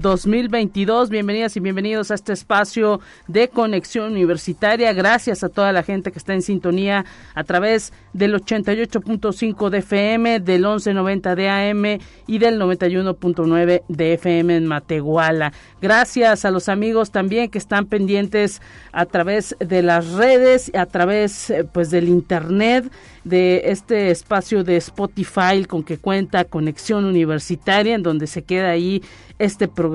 El 2022. Bienvenidas y bienvenidos a este espacio de conexión universitaria. Gracias a toda la gente que está en sintonía a través del 88.5 de FM, del 1190 de AM y del 91.9 de FM en Matehuala. Gracias a los amigos también que están pendientes a través de las redes, a través eh, pues del internet de este espacio de Spotify con que cuenta Conexión Universitaria, en donde se queda ahí este programa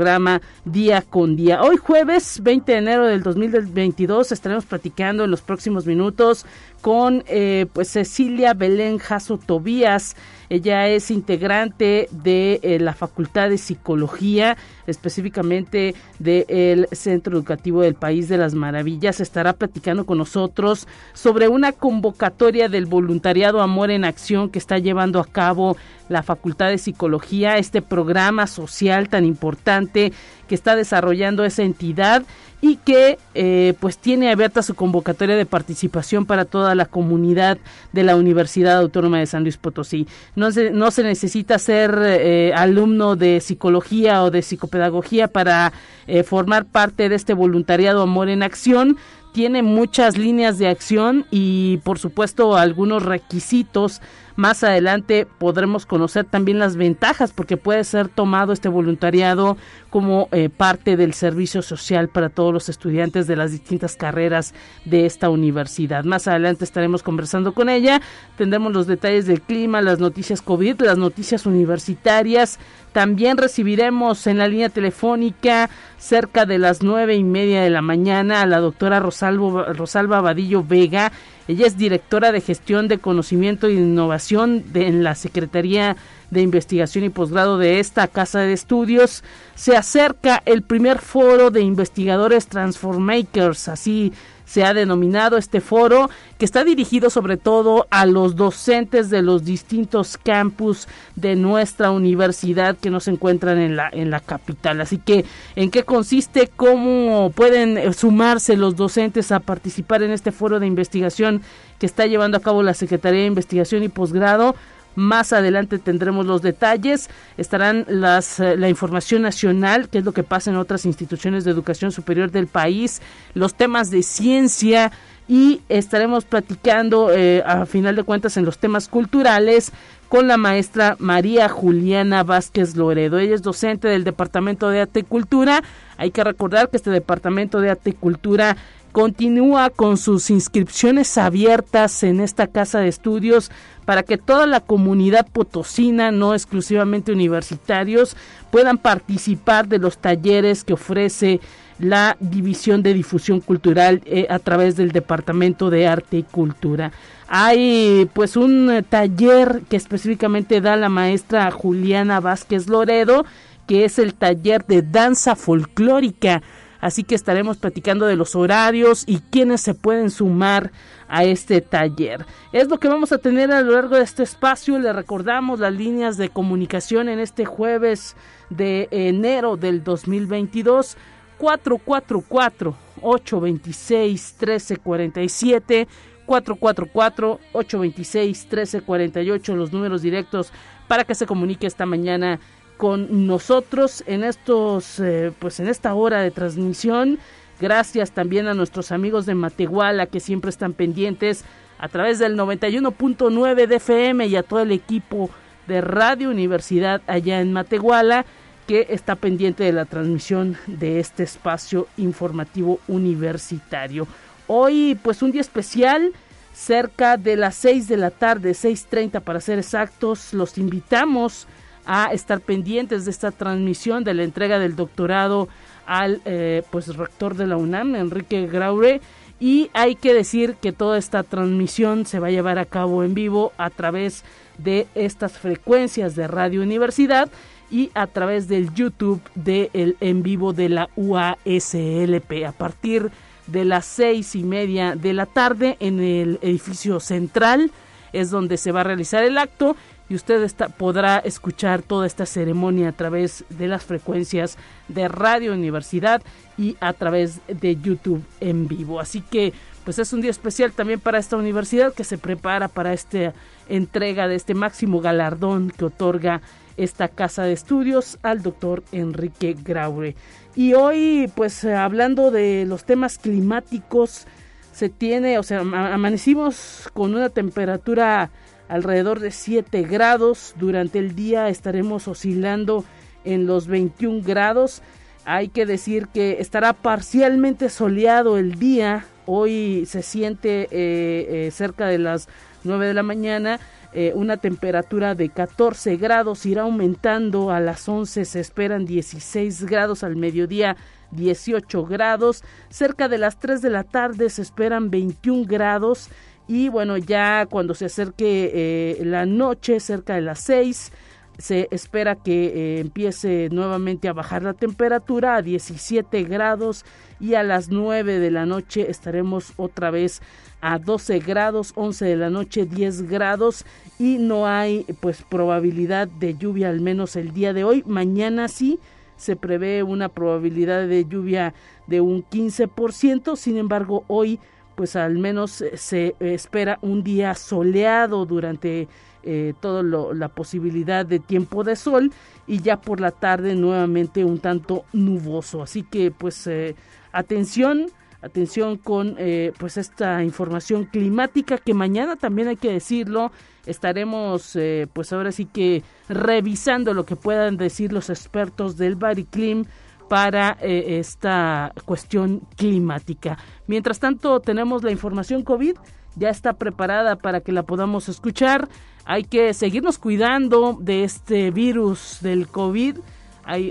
día con día. Hoy jueves 20 de enero del 2022 estaremos platicando en los próximos minutos con eh, pues Cecilia Belén Jasso Tobías. Ella es integrante de eh, la Facultad de Psicología, específicamente del Centro Educativo del País de las Maravillas. Estará platicando con nosotros sobre una convocatoria del voluntariado Amor en Acción que está llevando a cabo la Facultad de Psicología, este programa social tan importante que está desarrollando esa entidad y que eh, pues tiene abierta su convocatoria de participación para toda la comunidad de la Universidad Autónoma de San Luis Potosí. No se, no se necesita ser eh, alumno de psicología o de psicopedagogía para eh, formar parte de este voluntariado Amor en Acción tiene muchas líneas de acción y por supuesto algunos requisitos más adelante podremos conocer también las ventajas porque puede ser tomado este voluntariado como eh, parte del servicio social para todos los estudiantes de las distintas carreras de esta universidad. Más adelante estaremos conversando con ella, tendremos los detalles del clima, las noticias COVID, las noticias universitarias. También recibiremos en la línea telefónica cerca de las nueve y media de la mañana a la doctora Rosalba Vadillo Vega. Ella es directora de gestión de conocimiento e innovación en la Secretaría de Investigación y Posgrado de esta Casa de Estudios. Se acerca el primer foro de investigadores Transformakers, así se ha denominado este foro, que está dirigido sobre todo a los docentes de los distintos campus de nuestra universidad que no se encuentran en la, en la capital. Así que, ¿en qué consiste? ¿Cómo pueden sumarse los docentes a participar en este foro de investigación que está llevando a cabo la Secretaría de Investigación y Posgrado? Más adelante tendremos los detalles, estarán las, eh, la información nacional, qué es lo que pasa en otras instituciones de educación superior del país, los temas de ciencia y estaremos platicando eh, a final de cuentas en los temas culturales con la maestra María Juliana Vázquez Loredo. Ella es docente del Departamento de Arte y Cultura. Hay que recordar que este Departamento de Arte y Cultura continúa con sus inscripciones abiertas en esta casa de estudios para que toda la comunidad potosina, no exclusivamente universitarios, puedan participar de los talleres que ofrece la División de Difusión Cultural eh, a través del Departamento de Arte y Cultura. Hay pues un taller que específicamente da la maestra Juliana Vázquez Loredo, que es el taller de danza folclórica así que estaremos platicando de los horarios y quiénes se pueden sumar a este taller. Es lo que vamos a tener a lo largo de este espacio. Le recordamos las líneas de comunicación en este jueves de enero del 2022. 444 826 1347 444 826 1348 los números directos para que se comunique esta mañana con nosotros en estos eh, pues en esta hora de transmisión gracias también a nuestros amigos de Matehuala que siempre están pendientes a través del 91.9 de FM y a todo el equipo de Radio Universidad allá en Matehuala que está pendiente de la transmisión de este espacio informativo universitario. Hoy pues un día especial cerca de las 6 de la tarde, 6.30 para ser exactos, los invitamos a estar pendientes de esta transmisión de la entrega del doctorado al eh, pues rector de la UNAM, Enrique Graure. Y hay que decir que toda esta transmisión se va a llevar a cabo en vivo a través de estas frecuencias de Radio Universidad y a través del YouTube del en vivo de la UASLP. A partir de las seis y media de la tarde en el edificio central. Es donde se va a realizar el acto y usted podrá escuchar toda esta ceremonia a través de las frecuencias de Radio Universidad y a través de YouTube en vivo. Así que pues es un día especial también para esta universidad que se prepara para esta entrega de este máximo galardón que otorga esta casa de estudios al doctor Enrique Graure. Y hoy, pues hablando de los temas climáticos, se tiene, o sea, amanecimos con una temperatura alrededor de 7 grados. Durante el día estaremos oscilando en los 21 grados. Hay que decir que estará parcialmente soleado el día. Hoy se siente eh, eh, cerca de las 9 de la mañana eh, una temperatura de 14 grados. Irá aumentando a las 11. Se esperan 16 grados al mediodía. 18 grados, cerca de las 3 de la tarde se esperan 21 grados y bueno, ya cuando se acerque eh, la noche, cerca de las 6, se espera que eh, empiece nuevamente a bajar la temperatura a 17 grados y a las 9 de la noche estaremos otra vez a 12 grados, 11 de la noche 10 grados y no hay pues probabilidad de lluvia al menos el día de hoy. Mañana sí se prevé una probabilidad de lluvia de un 15%, sin embargo hoy pues al menos eh, se espera un día soleado durante eh, toda la posibilidad de tiempo de sol y ya por la tarde nuevamente un tanto nuboso. Así que pues eh, atención, atención con eh, pues esta información climática que mañana también hay que decirlo estaremos pues ahora sí que revisando lo que puedan decir los expertos del Bariclim para eh, esta cuestión climática. Mientras tanto, tenemos la información COVID, ya está preparada para que la podamos escuchar. Hay que seguirnos cuidando de este virus del COVID.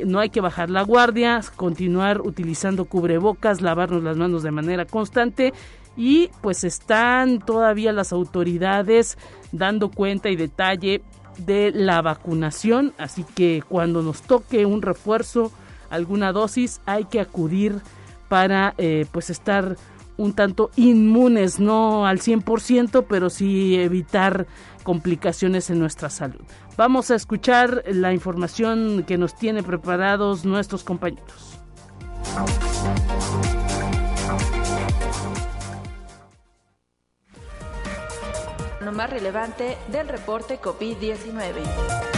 no hay que bajar la guardia, continuar utilizando cubrebocas, lavarnos las manos de manera constante y pues están todavía las autoridades dando cuenta y detalle de la vacunación, así que cuando nos toque un refuerzo alguna dosis, hay que acudir para eh, pues estar un tanto inmunes, no al 100%, pero sí evitar complicaciones en nuestra salud. Vamos a escuchar la información que nos tiene preparados nuestros compañeros. Lo más relevante del reporte COVID-19.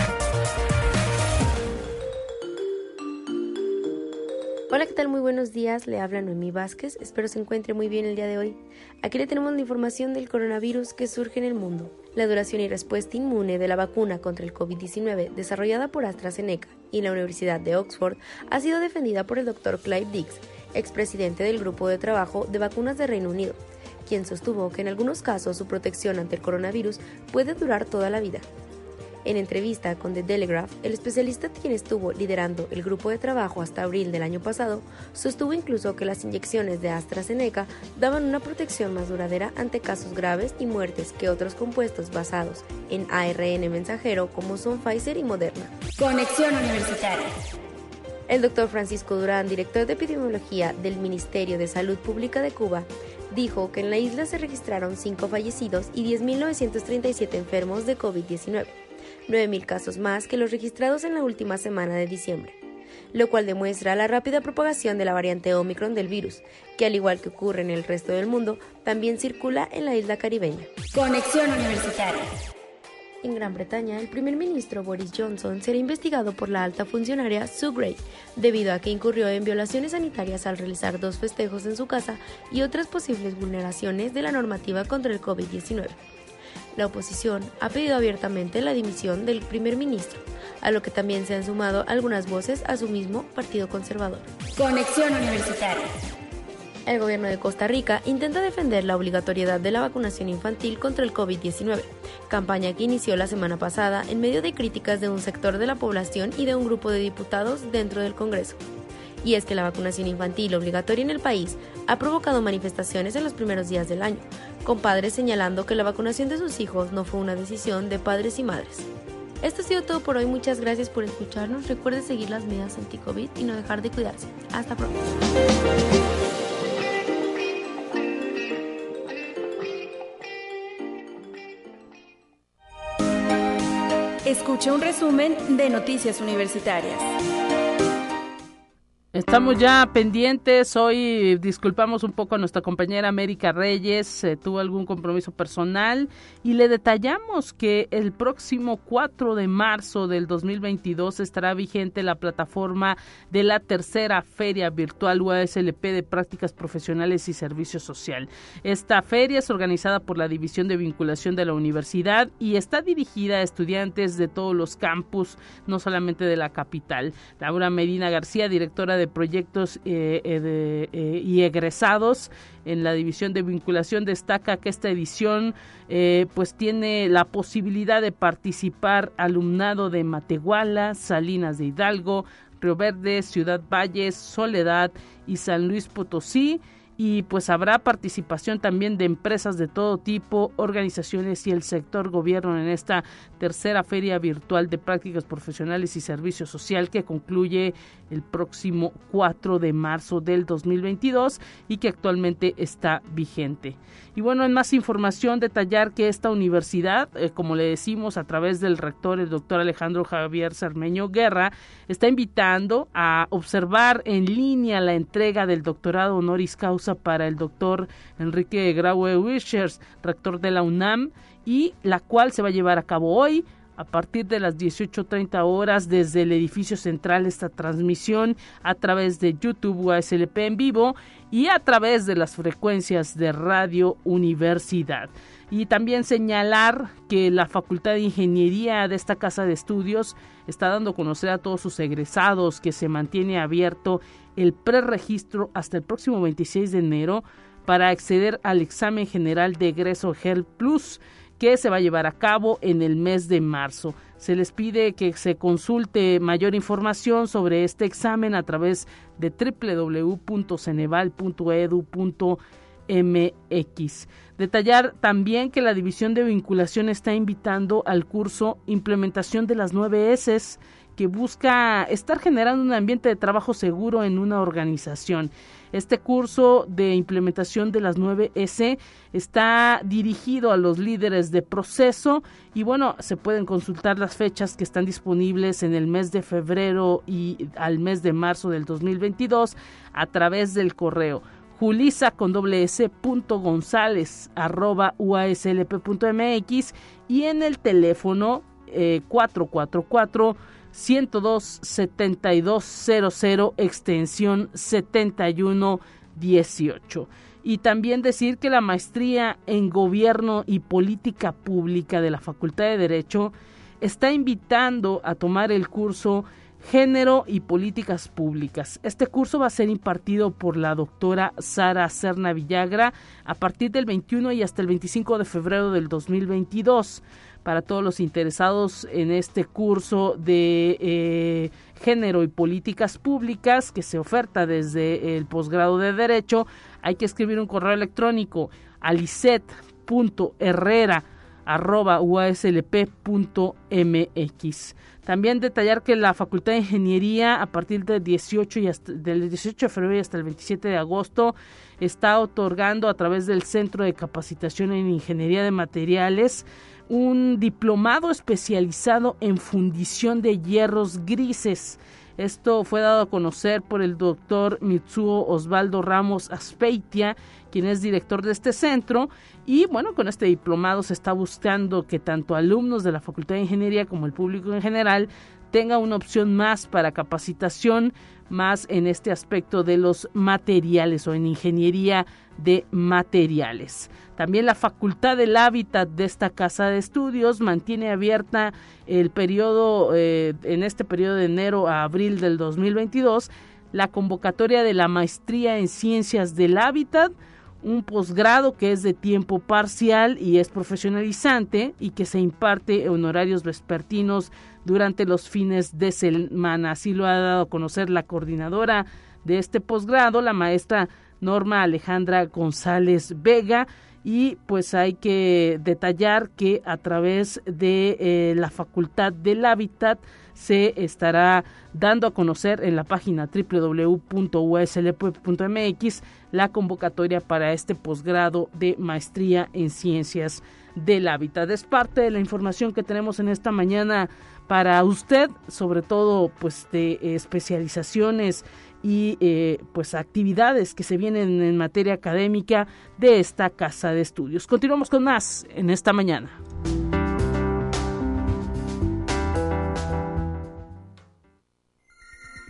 Hola, ¿qué tal? Muy buenos días. Le habla Noemí Vázquez. Espero se encuentre muy bien el día de hoy. Aquí le tenemos la información del coronavirus que surge en el mundo. La duración y respuesta inmune de la vacuna contra el COVID-19 desarrollada por AstraZeneca y la Universidad de Oxford ha sido defendida por el Dr. Clive Dix, expresidente del Grupo de Trabajo de Vacunas de Reino Unido, quien sostuvo que en algunos casos su protección ante el coronavirus puede durar toda la vida. En entrevista con The Telegraph, el especialista quien estuvo liderando el grupo de trabajo hasta abril del año pasado sostuvo incluso que las inyecciones de AstraZeneca daban una protección más duradera ante casos graves y muertes que otros compuestos basados en ARN mensajero como son Pfizer y Moderna. Conexión Universitaria. El doctor Francisco Durán, director de epidemiología del Ministerio de Salud Pública de Cuba, dijo que en la isla se registraron 5 fallecidos y 10.937 enfermos de COVID-19 9.000 casos más que los registrados en la última semana de diciembre, lo cual demuestra la rápida propagación de la variante Omicron del virus, que al igual que ocurre en el resto del mundo, también circula en la isla caribeña. Conexión Universitaria. En Gran Bretaña, el primer ministro Boris Johnson será investigado por la alta funcionaria Sue Gray, debido a que incurrió en violaciones sanitarias al realizar dos festejos en su casa y otras posibles vulneraciones de la normativa contra el COVID-19 la oposición ha pedido abiertamente la dimisión del primer ministro, a lo que también se han sumado algunas voces a su mismo Partido Conservador. Conexión Universitaria. El gobierno de Costa Rica intenta defender la obligatoriedad de la vacunación infantil contra el COVID-19, campaña que inició la semana pasada en medio de críticas de un sector de la población y de un grupo de diputados dentro del Congreso y es que la vacunación infantil obligatoria en el país ha provocado manifestaciones en los primeros días del año, con padres señalando que la vacunación de sus hijos no fue una decisión de padres y madres. Esto ha sido todo por hoy, muchas gracias por escucharnos, recuerde seguir las medidas anti-COVID y no dejar de cuidarse. Hasta pronto. Escuche un resumen de Noticias Universitarias. Estamos ya pendientes. Hoy disculpamos un poco a nuestra compañera América Reyes. Eh, tuvo algún compromiso personal y le detallamos que el próximo 4 de marzo del 2022 estará vigente la plataforma de la tercera Feria Virtual UASLP de Prácticas Profesionales y Servicio Social. Esta feria es organizada por la División de Vinculación de la Universidad y está dirigida a estudiantes de todos los campus, no solamente de la capital. Laura Medina García, directora de proyectos eh, eh, eh, y egresados en la división de vinculación destaca que esta edición pues tiene la posibilidad de participar alumnado de Matehuala, Salinas de Hidalgo, Río Verde, Ciudad Valles, Soledad y San Luis Potosí y pues habrá participación también de empresas de todo tipo, organizaciones y el sector gobierno en esta tercera feria virtual de prácticas profesionales y servicio social que concluye el próximo 4 de marzo del 2022 y que actualmente está vigente. Y bueno, en más información, detallar que esta universidad, eh, como le decimos a través del rector, el doctor Alejandro Javier Cermeño Guerra, está invitando a observar en línea la entrega del doctorado honoris causa para el doctor Enrique Graue Wishers, rector de la UNAM, y la cual se va a llevar a cabo hoy a partir de las 18.30 horas desde el edificio central esta transmisión a través de YouTube UASLP en vivo y a través de las frecuencias de Radio Universidad. Y también señalar que la Facultad de Ingeniería de esta casa de estudios está dando a conocer a todos sus egresados que se mantiene abierto el preregistro hasta el próximo 26 de enero para acceder al examen general de egreso GEL Plus que se va a llevar a cabo en el mes de marzo. Se les pide que se consulte mayor información sobre este examen a través de www.ceneval.edu.mx. Detallar también que la División de Vinculación está invitando al curso Implementación de las 9 S que busca estar generando un ambiente de trabajo seguro en una organización. Este curso de implementación de las 9S está dirigido a los líderes de proceso y bueno, se pueden consultar las fechas que están disponibles en el mes de febrero y al mes de marzo del 2022 a través del correo julisa con doble s punto gonzález arroba uaslp.mx y en el teléfono eh, 444 102 7200 extensión 7118. Y también decir que la maestría en Gobierno y Política Pública de la Facultad de Derecho está invitando a tomar el curso Género y Políticas Públicas. Este curso va a ser impartido por la doctora Sara Serna Villagra a partir del 21 y hasta el 25 de febrero del 2022 para todos los interesados en este curso de eh, género y políticas públicas que se oferta desde el posgrado de Derecho. Hay que escribir un correo electrónico a liset.herrera.uaslp.mx. También detallar que la Facultad de Ingeniería a partir del 18 y del 18 de febrero y hasta el 27 de agosto está otorgando a través del Centro de Capacitación en Ingeniería de Materiales un diplomado especializado en fundición de hierros grises. Esto fue dado a conocer por el doctor Mitsuo Osvaldo Ramos Aspeitia, quien es director de este centro. Y bueno, con este diplomado se está buscando que tanto alumnos de la Facultad de Ingeniería como el público en general tenga una opción más para capacitación, más en este aspecto de los materiales o en ingeniería de materiales. También la Facultad del Hábitat de esta casa de estudios mantiene abierta el periodo, eh, en este periodo de enero a abril del 2022, la convocatoria de la maestría en ciencias del hábitat, un posgrado que es de tiempo parcial y es profesionalizante y que se imparte en horarios vespertinos durante los fines de semana. Así lo ha dado a conocer la coordinadora de este posgrado, la maestra Norma Alejandra González Vega y pues hay que detallar que a través de eh, la Facultad del Hábitat se estará dando a conocer en la página www.uslp.mx la convocatoria para este posgrado de maestría en ciencias del hábitat. Es parte de la información que tenemos en esta mañana para usted, sobre todo pues de especializaciones y eh, pues actividades que se vienen en materia académica de esta casa de estudios. Continuamos con más en esta mañana.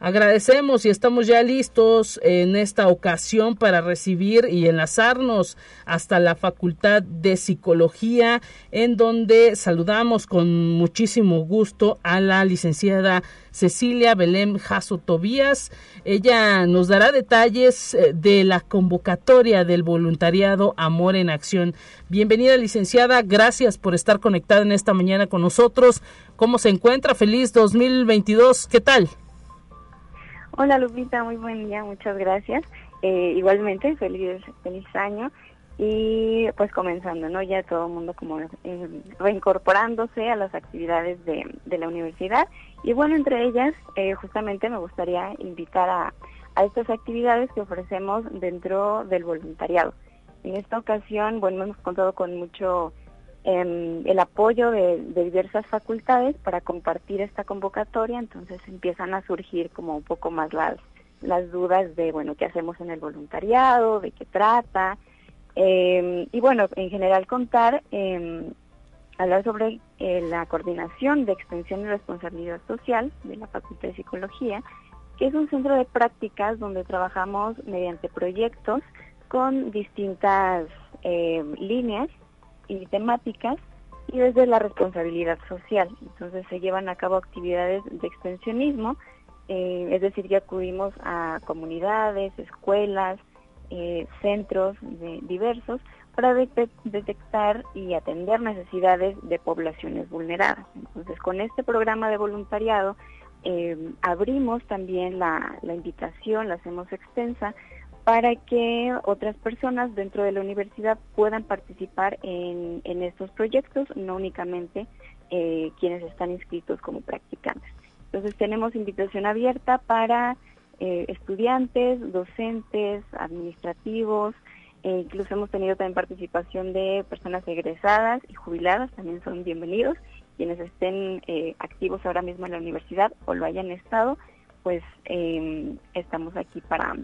Agradecemos y estamos ya listos en esta ocasión para recibir y enlazarnos hasta la Facultad de Psicología, en donde saludamos con muchísimo gusto a la licenciada Cecilia Belém Jasso Tobías. Ella nos dará detalles eh, de la convocatoria del voluntariado Amor en Acción. Bienvenida, licenciada. Gracias por estar conectada en esta mañana con nosotros. ¿Cómo se encuentra? Feliz 2022. ¿Qué tal? Hola Lupita, muy buen día, muchas gracias. Eh, igualmente, feliz, feliz año y pues comenzando, ¿no? Ya todo el mundo como eh, reincorporándose a las actividades de, de, la universidad y bueno, entre ellas eh, justamente me gustaría invitar a, a estas actividades que ofrecemos dentro del voluntariado. En esta ocasión, bueno, hemos contado con mucho el apoyo de, diversas facultades para compartir esta convocatoria, entonces empiezan a surgir como un poco más las, las dudas de, bueno, qué hacemos en el voluntariado, de qué trata, em, y bueno, en general contar, eh, hablar sobre eh, la coordinación de extensión y responsabilidad social de la Facultad de Psicología, que es un centro de prácticas donde trabajamos mediante proyectos con distintas líneas y temáticas y desde la responsabilidad social. Entonces se llevan a cabo actividades de extensionismo, eh, es decir, que acudimos a comunidades, escuelas, eh, centros diversos para detectar y atender necesidades de poblaciones vulneradas. Entonces, con este programa de voluntariado eh, abrimos también la, la invitación, la hacemos extensa para que otras personas dentro de la universidad puedan participar en, estos proyectos, no únicamente eh, quienes están inscritos como practicantes. Entonces tenemos invitación abierta para eh, estudiantes, docentes, administrativos, e incluso hemos tenido también participación de personas egresadas y jubiladas, también son bienvenidos. Quienes estén eh, activos ahora mismo en la universidad o lo hayan estado, pues estamos aquí para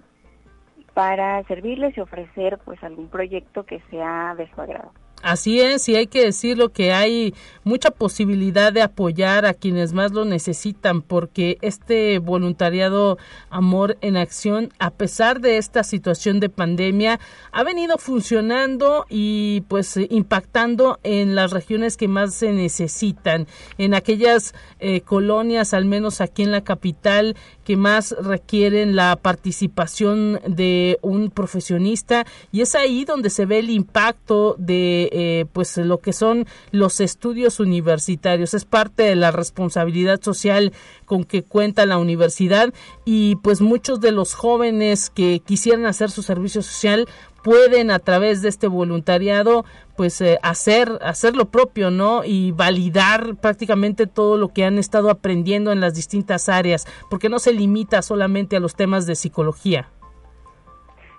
para servirles y ofrecer pues algún proyecto que sea de su agrado. Así es, y hay que decirlo que hay mucha posibilidad de apoyar a quienes más lo necesitan, porque este voluntariado Amor en Acción, a pesar de esta situación de pandemia, ha venido funcionando y pues impactando en las regiones que más se necesitan, en aquellas eh, colonias, al menos aquí en la capital, que más requieren la participación de un profesionista. Y es ahí donde se ve el impacto de eh, pues lo que son los estudios universitarios. Es parte de la responsabilidad social con que cuenta la universidad. Y pues muchos de los jóvenes que quisieran hacer su servicio social pueden a través de este voluntariado pues eh, hacer hacer lo propio no y validar prácticamente todo lo que han estado aprendiendo en las distintas áreas porque no se limita solamente a los temas de psicología.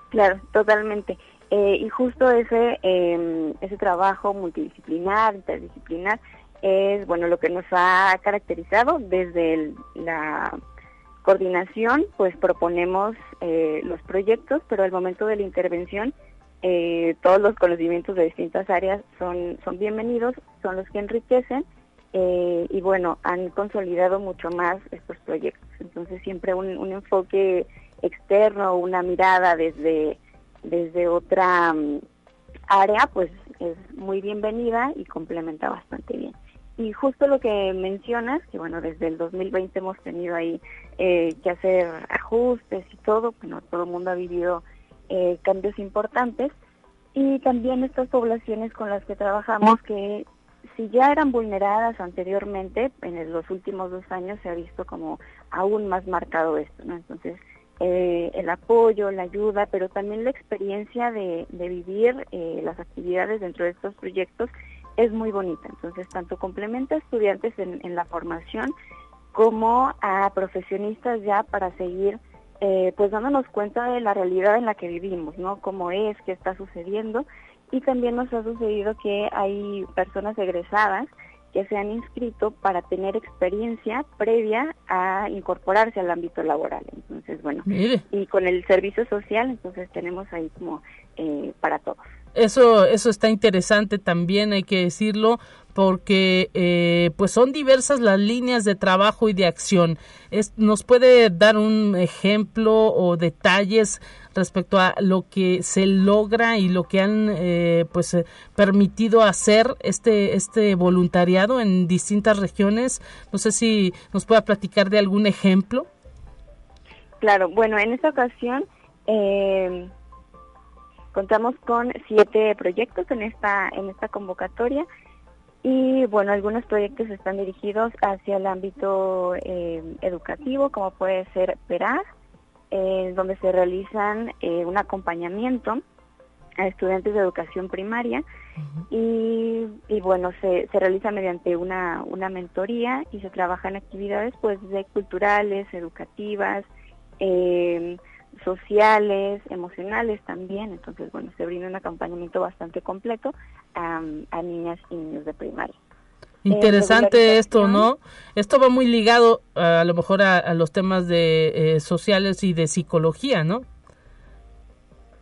Claro totalmente. Eh, y justo ese em, ese trabajo multidisciplinar interdisciplinar es bueno lo que nos ha caracterizado desde la coordinación, pues proponemos eh, los proyectos, pero al momento de la intervención eh, todos los conocimientos de distintas áreas son, son bienvenidos, son los que enriquecen eh, y bueno, han consolidado mucho más estos proyectos. Entonces siempre un, enfoque externo, una mirada desde, desde otra mm, área, pues es muy bienvenida y complementa bastante bien. Y justo lo que mencionas, que bueno, desde el 2020 hemos tenido ahí eh, que hacer ajustes y todo, bueno, todo el mundo ha vivido eh, cambios importantes y también estas poblaciones con las que trabajamos que si ya eran vulneradas anteriormente, en los últimos dos años se ha visto como aún más marcado esto, ¿no? Entonces, eh, el apoyo, la ayuda, pero también la experiencia de, vivir las actividades dentro de estos proyectos es muy bonita. Entonces, tanto complementa a estudiantes en, la formación como a profesionistas ya para seguir eh, pues dándonos cuenta de la realidad en la que vivimos, ¿no? Cómo es, qué está sucediendo. Y también nos ha sucedido que hay personas egresadas que se han inscrito para tener experiencia previa a incorporarse al ámbito laboral. Entonces, bueno, y con el servicio social, entonces tenemos ahí como eh, para todos. Eso, eso está interesante también, hay que decirlo, porque eh, pues son diversas las líneas de trabajo y de acción. Es, ¿Nos puede dar un ejemplo o detalles respecto a lo que se logra y lo que han eh, pues eh, permitido hacer este este voluntariado en distintas regiones? No sé si nos pueda platicar de algún ejemplo. Claro, bueno, en esta ocasión eh, Contamos con siete proyectos en esta, en esta convocatoria. Y bueno, algunos proyectos están dirigidos hacia el ámbito eh, educativo, como puede ser PERAS, eh, donde se realizan eh, un acompañamiento a estudiantes de educación primaria. Y, bueno, se, se realiza mediante una, una mentoría y se trabaja en actividades pues de culturales, educativas, eh, sociales, emocionales también. Entonces, bueno, se brinda un acompañamiento bastante completo a, niñas y niños de primaria. Interesante esto, ¿no? Esto va muy ligado a, lo mejor a, los temas de eh, sociales y de psicología, ¿no?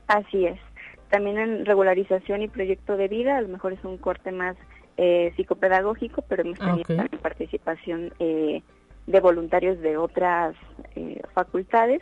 Así es. También en regularización y proyecto de vida, a lo mejor es un corte más eh, psicopedagógico, pero hemos tenido también participación eh, de voluntarios de otras eh, facultades,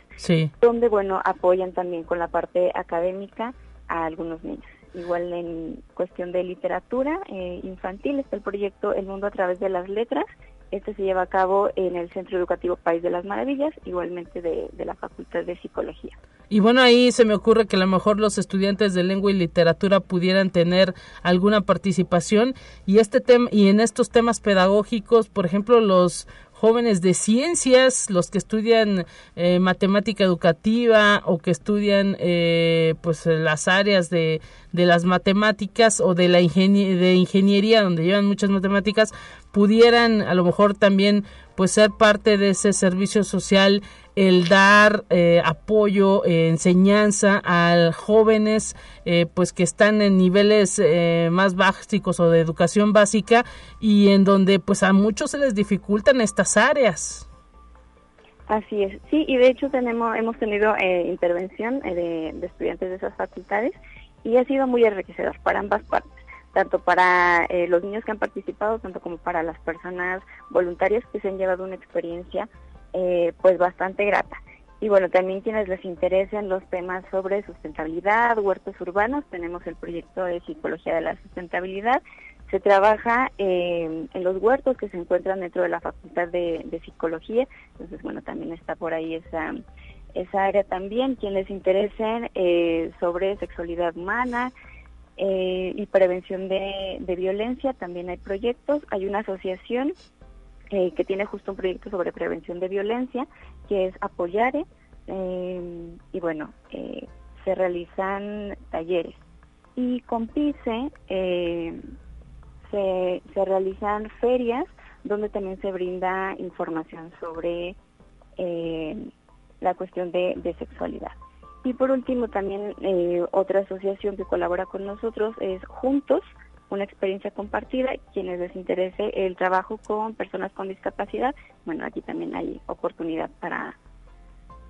donde, bueno, apoyan también con la parte académica a algunos niños. Igual en cuestión de literatura eh, infantil está el proyecto El Mundo a través de las letras. Este se lleva a cabo en el Centro Educativo País de las Maravillas, igualmente de, de la Facultad de Psicología. Y bueno, ahí se me ocurre que a lo mejor los estudiantes de lengua y literatura pudieran tener alguna participación y este tema y en estos temas pedagógicos, por ejemplo, los jóvenes de ciencias, los que estudian eh, matemática educativa o que estudian eh, pues las áreas de, de, las matemáticas o de la de ingeniería donde llevan muchas matemáticas pudieran a lo mejor también pues ser parte de ese servicio social el dar eh, apoyo, eh, enseñanza a jóvenes eh, pues que están en niveles más básicos o de educación básica y en donde pues a muchos se les dificultan estas áreas. Así es, sí, y de hecho tenemos, hemos tenido intervención de, de, estudiantes de esas facultades y ha sido muy enriquecedor para ambas partes, tanto para los niños que han participado, tanto como para las personas voluntarias que se han llevado una experiencia eh, pues bastante grata. Y bueno, también quienes les interesen los temas sobre sustentabilidad, huertos urbanos, tenemos el proyecto de psicología de la sustentabilidad. Se trabaja eh, en los huertos que se encuentran dentro de la Facultad de, Psicología. Entonces, bueno, también está por ahí esa, esa área también. Quienes les interesen eh, sobre sexualidad humana, y prevención de, de, violencia, también hay proyectos. Hay una asociación eh, que tiene justo un proyecto sobre prevención de violencia, que es Apoyare, eh, y bueno, eh, se realizan talleres. Y con PICE se, se realizan ferias donde también se brinda información sobre la cuestión de, de, sexualidad. Y por último, también otra asociación que colabora con nosotros es Juntos, una experiencia compartida. Quienes les interese el trabajo con personas con discapacidad, bueno, aquí también hay oportunidad para,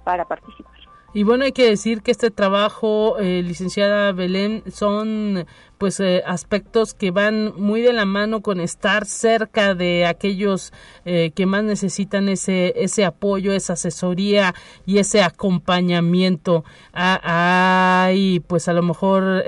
para participar. Y bueno, hay que decir que este trabajo, eh, licenciada Belén, son pues eh, aspectos que van muy de la mano con estar cerca de aquellos eh, que más necesitan ese ese apoyo, esa asesoría y ese acompañamiento. hay pues a lo mejor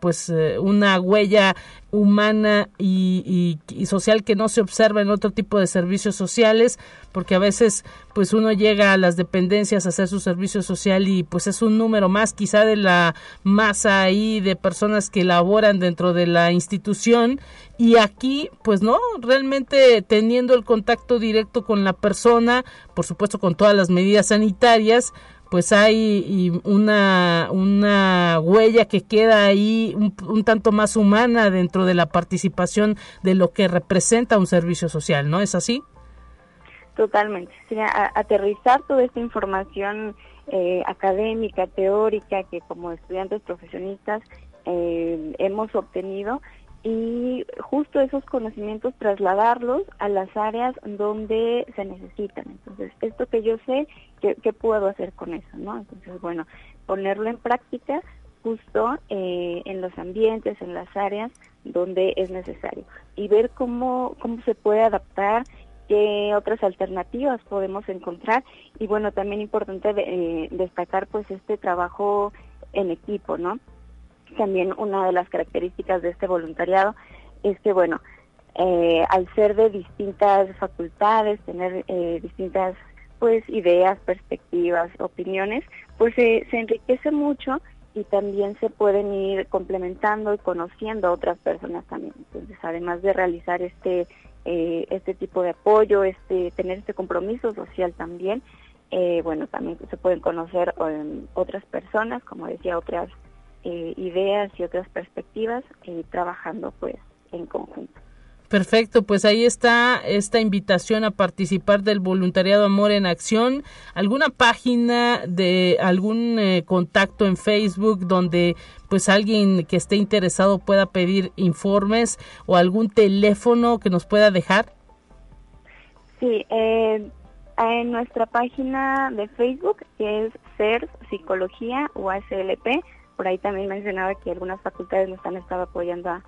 pues una huella humana y, social que no se observa en otro tipo de servicios sociales porque a veces pues uno llega a las dependencias a hacer su servicio social y pues es un número más quizá de la masa ahí de personas que laboran dentro de la institución. Y aquí pues no realmente teniendo el contacto directo con la persona por supuesto con todas las medidas sanitarias pues hay una, una huella que queda ahí un, tanto más humana dentro de la participación de lo que representa un servicio social, ¿no es así? Totalmente, sí, aterrizar toda esta información eh, académica, teórica, que como estudiantes profesionistas eh, hemos obtenido y justo esos conocimientos trasladarlos a las áreas donde se necesitan. Entonces, esto que yo sé, ¿qué, puedo hacer con eso? ¿no? Entonces, bueno, ponerlo en práctica justo eh, en los ambientes, en las áreas donde es necesario y ver cómo, cómo se puede adaptar, qué otras alternativas podemos encontrar y bueno, también importante eh, destacar pues este trabajo en equipo, ¿no? También una de las características de este voluntariado es que, bueno, eh, al ser de distintas facultades, tener eh, distintas pues ideas, perspectivas, opiniones, pues se enriquece mucho y también se pueden ir complementando y conociendo a otras personas también. Entonces, además de realizar este eh, este tipo de apoyo, este tener este compromiso social también, bueno, también se pueden conocer otras personas, como decía, otras eh, ideas y otras perspectivas eh, trabajando pues en conjunto. Perfecto, pues ahí está esta invitación a participar del voluntariado Amor en Acción. ¿Alguna página de algún eh, contacto en Facebook donde pues alguien que esté interesado pueda pedir informes o algún teléfono que nos pueda dejar? Sí, en nuestra página de Facebook que es CER Psicología UASLP por ahí también mencionaba que algunas facultades nos han estado apoyando a,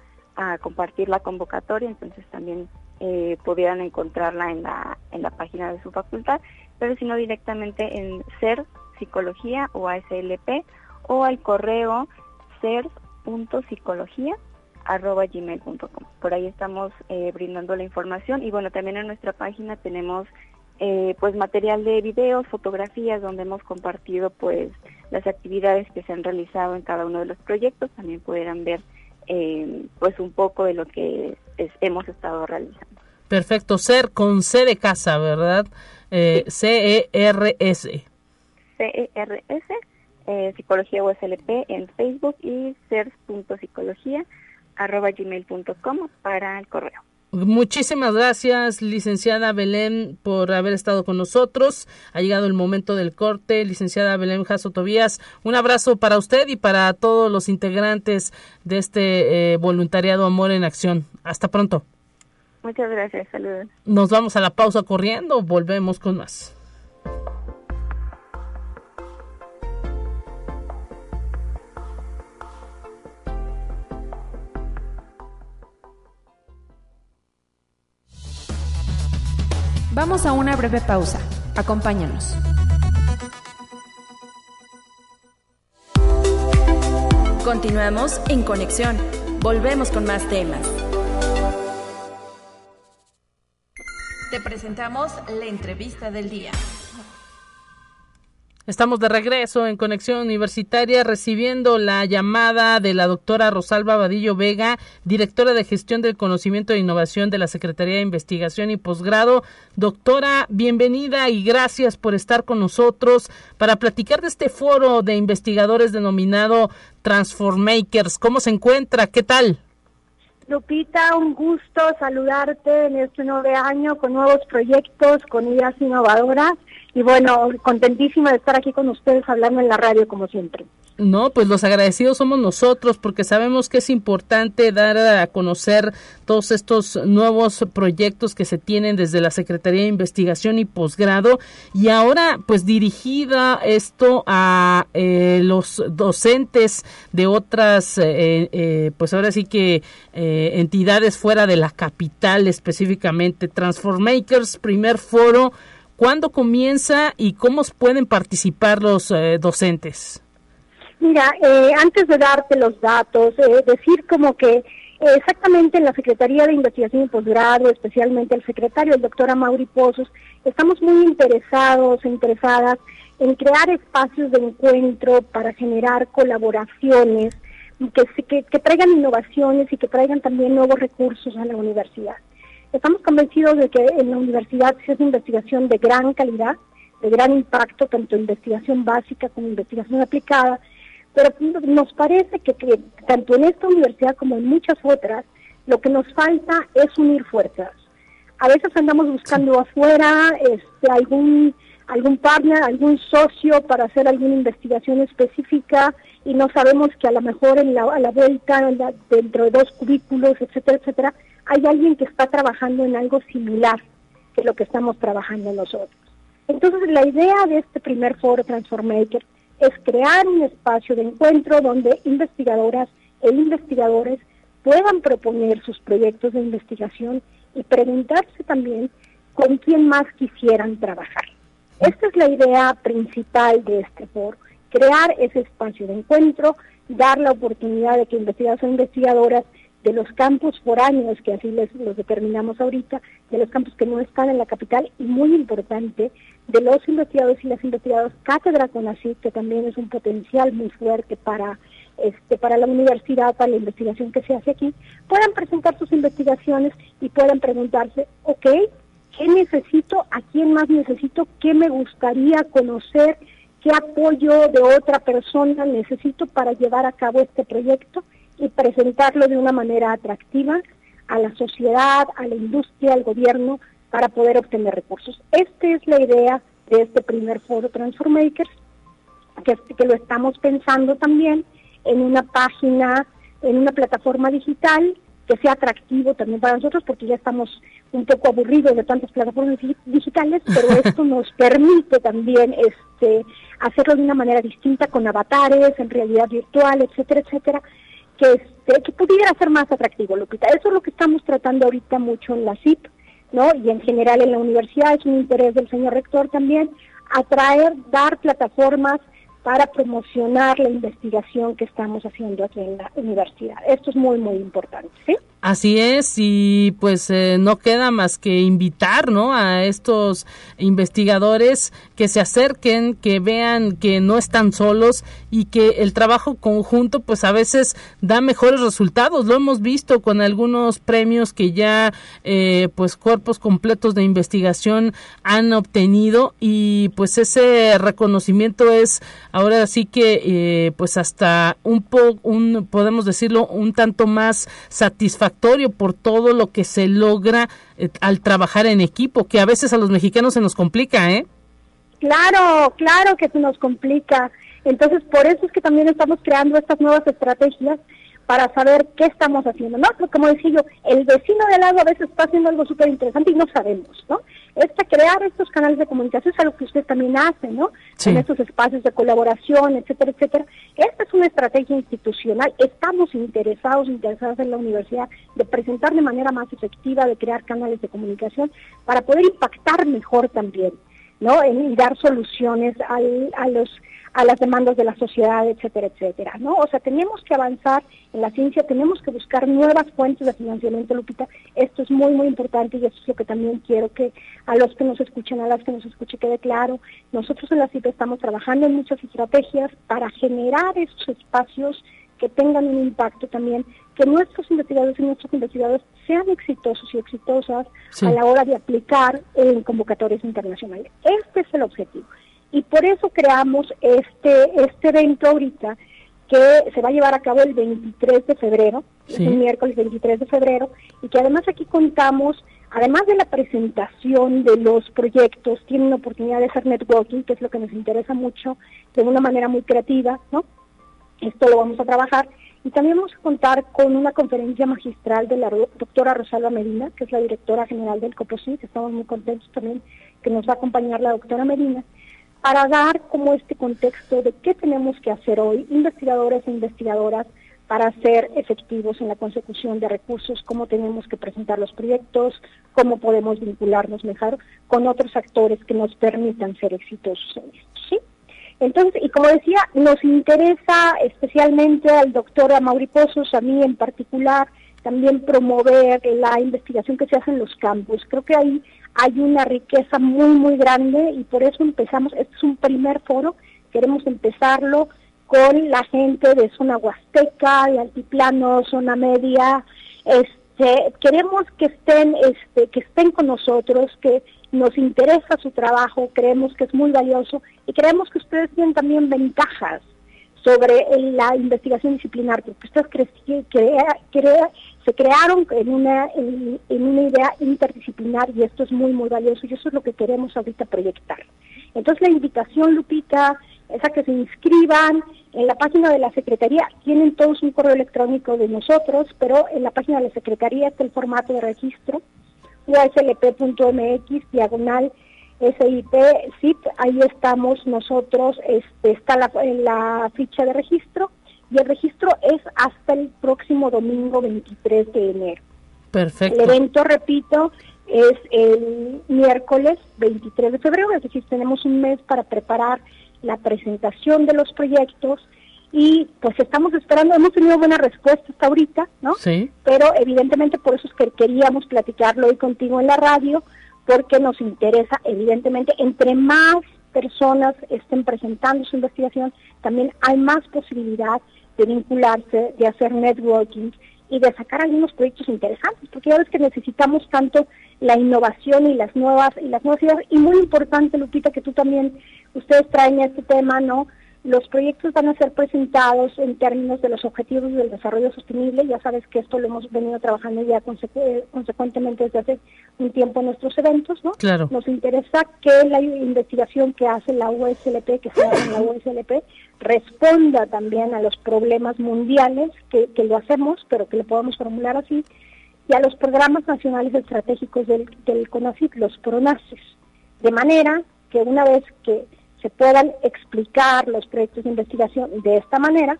compartir la convocatoria, entonces también eh, pudieran encontrarla en la, en la página de su facultad, pero si no directamente en CER Psicología o ASLP o al correo gmail.com Por ahí estamos eh, brindando la información y bueno, también en nuestra página tenemos eh, pues material de videos, fotografías donde hemos compartido pues las actividades que se han realizado en cada uno de los proyectos, también podrán ver eh, pues un poco de lo que hemos estado realizando. Perfecto, ser con C de casa, ¿verdad? Eh, C-E-R-S. C-E-R-S, eh, Psicología USLP en Facebook y ser.psicología arroba gmail.com para el correo. Muchísimas gracias, licenciada Belén, por haber estado con nosotros. Ha llegado el momento del corte. Licenciada Belén Jasso Tobías, un abrazo para usted y para todos los integrantes de este eh, voluntariado Amor en Acción. Hasta pronto. Muchas gracias, saludos. Nos vamos a la pausa corriendo, volvemos con más. Vamos a una breve pausa. Acompáñanos. Continuamos en conexión. Volvemos con más temas. Te presentamos la entrevista del día. Estamos de regreso en Conexión Universitaria recibiendo la llamada de la doctora Rosalba Vadillo Vega, directora de Gestión del Conocimiento e Innovación de la Secretaría de Investigación y Posgrado. Doctora, bienvenida y gracias por estar con nosotros para platicar de este foro de investigadores denominado Transformakers. ¿Cómo se encuentra? ¿Qué tal? Lupita, un gusto saludarte en este nuevo año con nuevos proyectos, con ideas innovadoras y bueno, contentísima de estar aquí con ustedes hablando en la radio como siempre. No, pues los agradecidos somos nosotros porque sabemos que es importante dar a conocer todos estos nuevos proyectos que se tienen desde la Secretaría de Investigación y Posgrado y ahora pues dirigida esto a eh, los docentes de otras eh, eh, pues ahora sí que entidades fuera de la capital específicamente Transformakers primer foro ¿Cuándo comienza y cómo pueden participar los eh, docentes? Mira, eh, antes de darte los datos, eh, decir como que exactamente en la Secretaría de Investigación y Posgrado, especialmente el secretario, el doctor Amaury Pozos, estamos muy interesados interesadas en crear espacios de encuentro para generar colaboraciones que, que, que traigan innovaciones y que traigan también nuevos recursos a la universidad. Estamos convencidos de que en la universidad se hace investigación de gran calidad, de gran impacto, tanto investigación básica como investigación aplicada, pero nos parece que, que, tanto en esta universidad como en muchas otras, lo que nos falta es unir fuerzas. A veces andamos buscando afuera este, algún algún partner, algún socio para hacer alguna investigación específica y no sabemos que a lo mejor en la, a la vuelta, dentro de dos cubículos, etcétera, etcétera, hay alguien que está trabajando en algo similar que lo que estamos trabajando nosotros. Entonces, la idea de este primer foro Transformaker es crear un espacio de encuentro donde investigadoras e investigadores puedan proponer sus proyectos de investigación y preguntarse también con quién más quisieran trabajar. Esta es la idea principal de este foro, crear ese espacio de encuentro, dar la oportunidad de que investigadores o investigadoras de los campos foráneos, que así les, los determinamos ahorita, de los campos que no están en la capital, y muy importante, de los investigadores y las investigadoras cátedra con que también es un potencial muy fuerte para, este, para la universidad, para la investigación que se hace aquí, puedan presentar sus investigaciones y puedan preguntarse, ok, qué necesito, a quién más necesito, qué me gustaría conocer, qué apoyo de otra persona necesito para llevar a cabo este proyecto y presentarlo de una manera atractiva a la sociedad, a la industria, al gobierno, para poder obtener recursos. Esta es la idea de este primer foro Transformakers, que, que lo estamos pensando también en una página, en una plataforma digital que sea atractivo también para nosotros, porque ya estamos un poco aburridos de tantas plataformas digitales, pero esto nos permite también este hacerlo de una manera distinta con avatares, en realidad virtual, etcétera, etcétera, que este, que pudiera ser más atractivo, Lupita. Eso es lo que estamos tratando ahorita mucho en la CIP, ¿no? Y en general en la universidad es un interés del señor rector también atraer, dar plataformas para promocionar la investigación que estamos haciendo aquí en la universidad. Esto es muy, muy importante. Así es, y pues eh, no queda más que invitar, ¿no? A estos investigadores que se acerquen, que vean que no están solos y que el trabajo conjunto, pues a veces da mejores resultados. Lo hemos visto con algunos premios que ya, eh, pues cuerpos completos de investigación han obtenido y pues ese reconocimiento es ahora sí que, eh, pues hasta un poco, un podemos decirlo, un tanto más satisfactorio por todo lo que se logra eh, al trabajar en equipo, que a veces a los mexicanos se nos complica, ¿eh? Claro, claro que se nos complica. Entonces, por eso es que también estamos creando estas nuevas estrategias para saber qué estamos haciendo, ¿no? como decía yo, el vecino de al lado a veces está haciendo algo súper interesante y no sabemos, ¿no? Esta crear estos canales de comunicación es algo que usted también hace, ¿no? En estos espacios de colaboración, etcétera, etcétera. Esta es una estrategia institucional. Estamos interesados, interesados en la universidad de presentar de manera más efectiva, de crear canales de comunicación para poder impactar mejor también, ¿no? En, y dar soluciones al, a los a las demandas de la sociedad, etcétera, etcétera, ¿no? O sea, tenemos que avanzar en la ciencia, tenemos que buscar nuevas fuentes de financiamiento, Lupita. Esto es muy, muy importante y eso es lo que también quiero que a los que nos escuchen, a las que nos escuchen quede claro. Nosotros en la CIP estamos trabajando en muchas estrategias para generar esos espacios que tengan un impacto también, que nuestros investigadores y nuestros investigadores sean exitosos y exitosas a la hora de aplicar en convocatorias internacionales. Este es el objetivo y por eso creamos este, este evento ahorita que se va a llevar a cabo el 23 de febrero, es el miércoles 23 de febrero, y que además aquí contamos, además de la presentación de los proyectos, tienen la oportunidad de hacer networking, que es lo que nos interesa mucho, de una manera muy creativa, ¿no? Esto lo vamos a trabajar. Y también vamos a contar con una conferencia magistral de la doctora Rosalba Medina, que es la directora general del COPOSIT. Estamos muy contentos también que nos va a acompañar la doctora Medina para dar como este contexto de qué tenemos que hacer hoy, investigadores e investigadoras, para ser efectivos en la consecución de recursos, cómo tenemos que presentar los proyectos, cómo podemos vincularnos mejor con otros actores que nos permitan ser exitosos en esto. Entonces, y como decía, nos interesa especialmente al doctor Amaury Pozos, a mí en particular, también promover la investigación que se hace en los campus. Creo que ahí hay una riqueza muy, muy grande y por eso empezamos, este es un primer foro, queremos empezarlo con la gente de zona huasteca, de altiplano, zona media. Este, queremos que estén, este, que estén con nosotros, que nos interesa su trabajo, creemos que es muy valioso y creemos que ustedes tienen también ventajas sobre la investigación disciplinar, porque ustedes se crearon en una, en, una idea interdisciplinar y esto es muy, muy valioso y eso es lo que queremos ahorita proyectar. Entonces la invitación, Lupita, es a que se inscriban en la página de la Secretaría. Tienen todos un correo electrónico de nosotros, pero en la página de la Secretaría está el formato de registro, uslp.mx, diagonal SIP, SIP, ahí estamos nosotros, este, está la, la ficha de registro y el registro es hasta el próximo domingo 23 de enero. Perfecto. El evento, repito, es el miércoles 23 de febrero, es decir, tenemos un mes para preparar la presentación de los proyectos y pues estamos esperando, hemos tenido buena respuesta hasta ahorita, ¿no? Sí. Pero evidentemente por eso es que queríamos platicarlo hoy contigo en la radio, porque nos interesa, evidentemente, entre más personas estén presentando su investigación, también hay más posibilidad de vincularse, de hacer networking y de sacar algunos proyectos interesantes, porque ya ves que necesitamos tanto la innovación y las nuevas y las nuevas ideas y muy importante Lupita que tú también ustedes traen este tema, ¿no? Los proyectos van a ser presentados en términos de los objetivos del desarrollo sostenible. Ya sabes que esto lo hemos venido trabajando ya consecuentemente desde hace un tiempo en nuestros eventos, ¿no? Claro. Nos interesa que la investigación que hace la USLP, que se hace en la USLP, responda también a los problemas mundiales, que, que lo hacemos, pero que lo podamos formular así, y a los programas nacionales estratégicos del, del CONACYT, los PRONACES. De manera que una vez que se puedan explicar los proyectos de investigación de esta manera,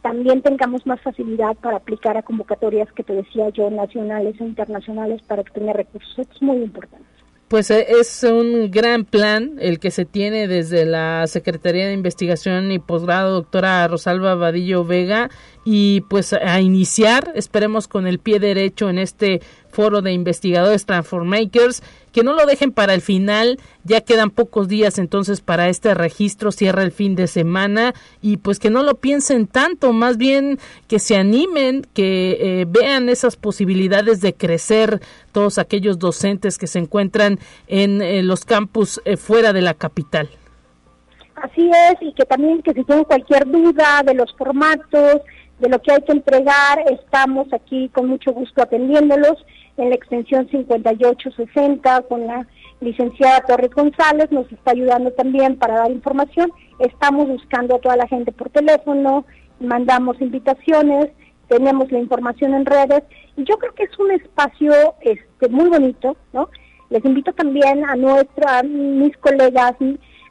también tengamos más facilidad para aplicar a convocatorias que te decía yo, nacionales e internacionales, para obtener recursos. Es muy importante. Pues eh, es un gran plan el que se tiene desde la Secretaría de Investigación y Posgrado, doctora Rosalba Vadillo Vega, y pues a iniciar, esperemos con el pie derecho en este foro de investigadores Transformakers, que no lo dejen para el final, ya quedan pocos días entonces para este registro, cierra el fin de semana y pues que no lo piensen tanto, más bien que se animen, que eh, vean esas posibilidades de crecer todos aquellos docentes que se encuentran en eh, los campus eh, fuera de la capital. Así es, y que también que si tienen cualquier duda de los formatos, de lo que hay que entregar, estamos aquí con mucho gusto atendiéndolos en la extensión 5860 con la licenciada Torres González, nos está ayudando también para dar información. Estamos buscando a toda la gente por teléfono, mandamos invitaciones, tenemos la información en redes y yo creo que es un espacio este muy bonito, ¿no? Les invito también a nuestra, mis colegas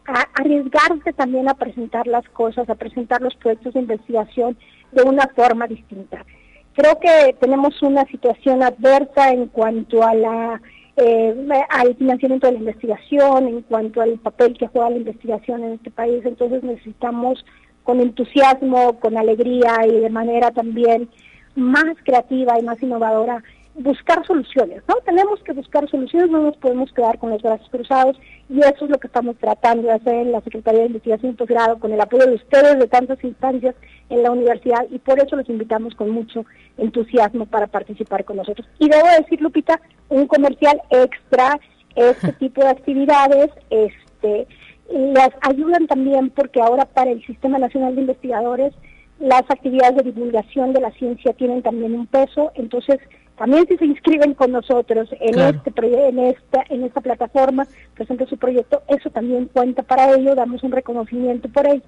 a arriesgarse también a presentar las cosas, a presentar los proyectos de investigación de una forma distinta. Creo que tenemos una situación adversa en cuanto a la eh, al financiamiento de la investigación, en cuanto al papel que juega la investigación en este país. Entonces necesitamos con entusiasmo, con alegría y de manera también más creativa y más innovadora buscar soluciones, ¿no? Tenemos que buscar soluciones, no nos podemos quedar con los brazos cruzados y eso es lo que estamos tratando de hacer en la Secretaría de Investigación y Posgrado con el apoyo de ustedes de tantas instancias en la universidad y por eso los invitamos con mucho entusiasmo para participar con nosotros. Y debo decir, Lupita, un comercial extra, este tipo de actividades, este, las ayudan también porque ahora para el Sistema Nacional de Investigadores las actividades de divulgación de la ciencia tienen también un peso, entonces también si se inscriben con nosotros en este en esta en esta plataforma, presenten su proyecto, eso también cuenta para ello, damos un reconocimiento por ello.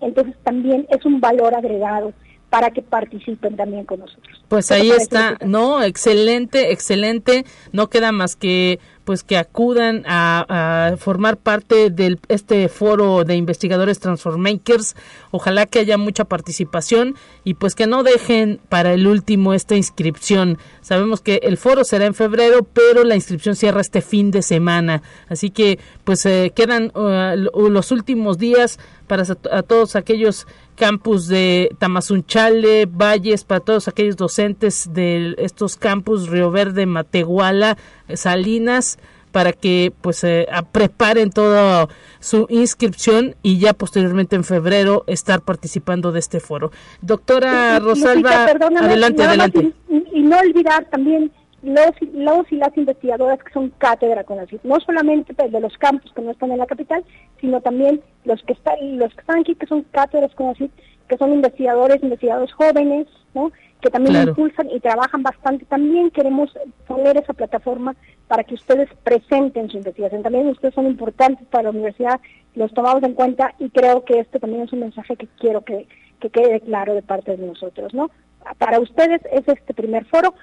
Entonces también es un valor agregado para que participen también con nosotros. Pues ahí está, no, excelente, excelente, no queda más que pues que acudan a, formar parte de este foro de investigadores Transformakers. Ojalá que haya mucha participación y pues que no dejen para el último esta inscripción. Sabemos que el foro será en febrero, pero la inscripción cierra este fin de semana. Así que pues eh, quedan uh, los últimos días para a todos aquellos campus de Tamazunchale, Valles, para todos aquellos docentes de estos campus Río Verde, Matehuala, Salinas, para que pues eh, preparen toda su inscripción y ya posteriormente en febrero estar participando de este foro. Doctora Rosalba, adelante, adelante. Y, no olvidar también los, los y las investigadoras que son cátedra con CID, no solamente de los campos que no están en la capital, sino también los que están, los que están aquí que son cátedras con CID, que son investigadores, investigadores jóvenes, ¿no? que también impulsan y trabajan bastante. También queremos poner esa plataforma para que ustedes presenten su investigación. También ustedes son importantes para la universidad, los tomamos en cuenta y creo que este también es un mensaje que quiero que, que quede claro de parte de nosotros, ¿no? Para ustedes es este primer foro.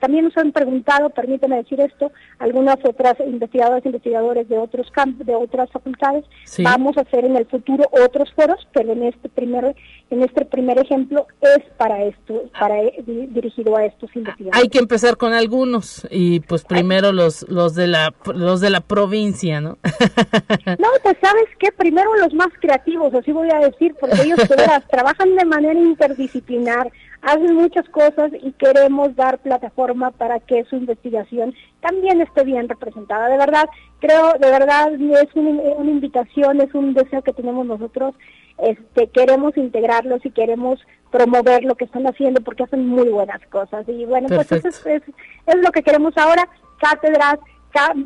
también nos han preguntado, permíteme decir esto, algunas otras investigadoras, investigadores de otros campos, de otras facultades. Vamos a hacer en el futuro otros foros, pero en este primer, en este primer ejemplo es para esto, para eh, dirigido a estos investigadores. Hay que empezar con algunos y pues primero los los de la los de la provincia, ¿no? no, pues sabes qué, primero los más creativos, así voy a decir, porque ellos trabajan de manera interdisciplinar hacen muchas cosas y queremos dar plataforma para que su investigación también esté bien representada. De verdad, creo, de verdad, es una, invitación, es un deseo que tenemos nosotros. Este, queremos integrarlos y queremos promover lo que están haciendo porque hacen muy buenas cosas. Y bueno, pues eso es, es, es lo que queremos ahora. Cátedras,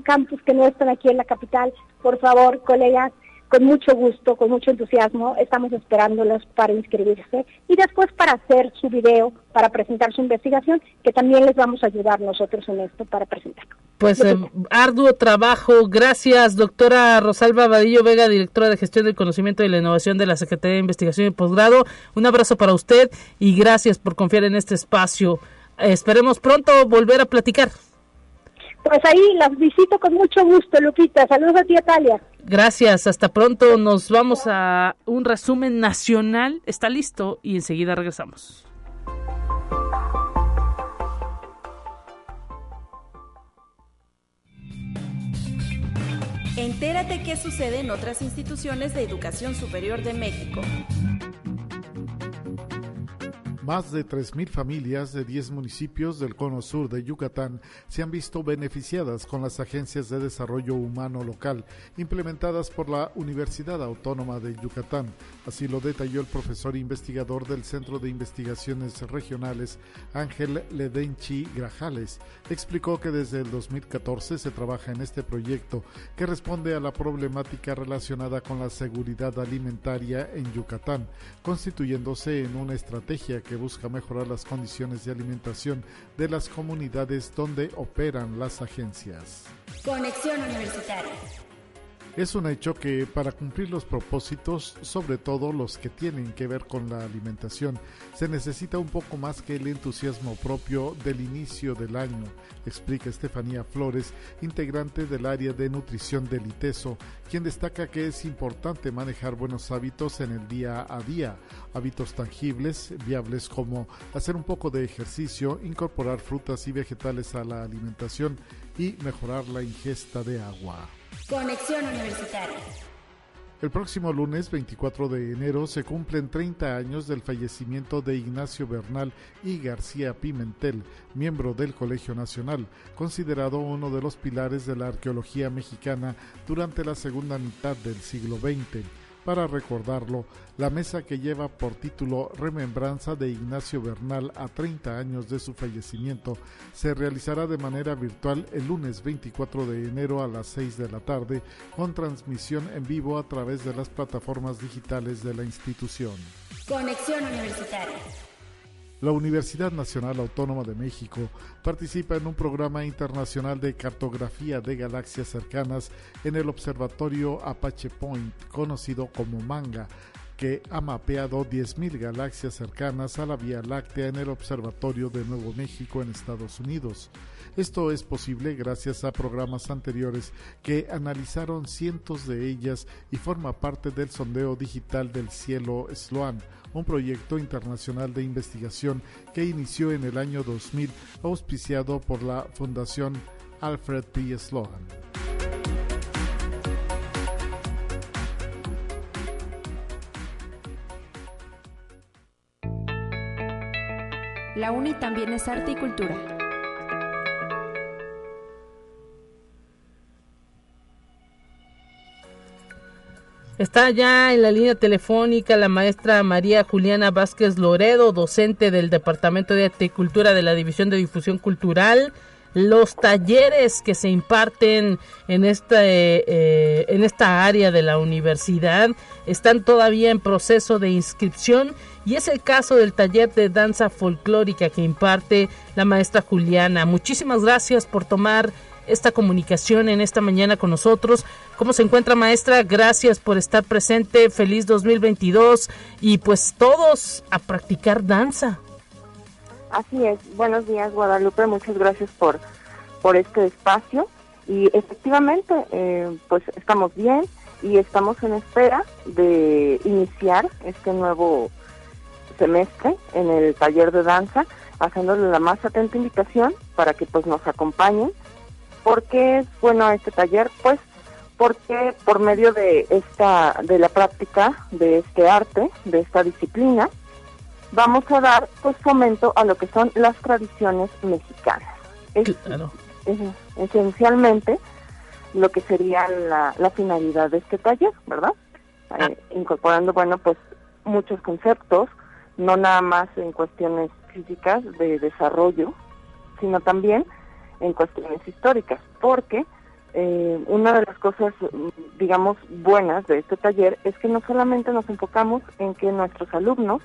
campus que no están aquí en la capital, por favor, colegas, con mucho gusto, con mucho entusiasmo, estamos esperándolos para inscribirse y después para hacer su video, para presentar su investigación, que también les vamos a ayudar nosotros en esto para presentarlo. Pues eh, arduo trabajo. Gracias, doctora Rosalba Vadillo Vega, directora de Gestión del Conocimiento y la Innovación de la Secretaría de Investigación y Posgrado. Un abrazo para usted y gracias por confiar en este espacio. esperemos pronto volver a platicar. Pues ahí las visito con mucho gusto, Lupita. Saludos a ti, Atalia. Gracias, hasta pronto. Nos vamos a un resumen nacional. Está listo y enseguida regresamos. Entérate qué sucede en otras instituciones de educación superior de México. Más de 3.000 familias de 10 municipios del cono sur de Yucatán se han visto beneficiadas con las agencias de desarrollo humano local implementadas por la Universidad Autónoma de Yucatán. Así lo detalló el profesor investigador del Centro de Investigaciones Regionales, Ángel Ledenchi Grajales. Explicó que desde el 2014 se trabaja en este proyecto que responde a la problemática relacionada con la seguridad alimentaria en Yucatán, constituyéndose en una estrategia que busca mejorar las condiciones de alimentación de las comunidades donde operan las agencias. Conexión Universitaria. Es un hecho que para cumplir los propósitos, sobre todo los que tienen que ver con la alimentación, se necesita un poco más que el entusiasmo propio del inicio del año, explica Estefanía Flores, integrante del área de nutrición del ITESO, quien destaca que es importante manejar buenos hábitos en el día a día, hábitos tangibles, viables como hacer un poco de ejercicio, incorporar frutas y vegetales a la alimentación y mejorar la ingesta de agua. Conexión Universitaria. El próximo lunes 24 de enero se cumplen 30 años del fallecimiento de Ignacio Bernal y García Pimentel, miembro del Colegio Nacional, considerado uno de los pilares de la arqueología mexicana durante la segunda mitad del siglo XX. Para recordarlo, la mesa que lleva por título Remembranza de Ignacio Bernal a 30 años de su fallecimiento se realizará de manera virtual el lunes 24 de enero a las 6 de la tarde con transmisión en vivo a través de las plataformas digitales de la institución. Conexión Universitaria. La Universidad Nacional Autónoma de México participa en un programa internacional de cartografía de galaxias cercanas en el Observatorio Apache Point, conocido como MANGA, que ha mapeado 10.000 galaxias cercanas a la Vía Láctea en el Observatorio de Nuevo México en Estados Unidos. Esto es posible gracias a programas anteriores que analizaron cientos de ellas y forma parte del sondeo digital del cielo Sloan un proyecto internacional de investigación que inició en el año 2000, auspiciado por la Fundación Alfred P. Sloan. La UNI también es arte y cultura. Está ya en la línea telefónica la maestra María Juliana Vázquez Loredo, docente del Departamento de Arte y Cultura de la División de Difusión Cultural. Los talleres que se imparten en esta, eh, en esta área de la universidad están todavía en proceso de inscripción y es el caso del taller de danza folclórica que imparte la maestra Juliana. Muchísimas gracias por tomar esta comunicación en esta mañana con nosotros. ¿Cómo se encuentra maestra? Gracias por estar presente. Feliz 2022 y pues todos a practicar danza. Así es. Buenos días Guadalupe. Muchas gracias por, por este espacio. Y efectivamente, eh, pues estamos bien y estamos en espera de iniciar este nuevo semestre en el taller de danza, haciéndole la más atenta invitación para que pues nos acompañen ¿Por qué es bueno este taller? Pues porque por medio de esta de la práctica de este arte, de esta disciplina, vamos a dar pues fomento a lo que son las tradiciones mexicanas. Es, esencialmente lo que sería la, finalidad de este taller, ¿verdad? Ah. Eh, incorporando, bueno, pues muchos conceptos, no nada más en cuestiones físicas de desarrollo, sino también en cuestiones históricas, porque eh, una de las cosas, digamos, buenas de este taller es que no solamente nos enfocamos en que nuestros alumnos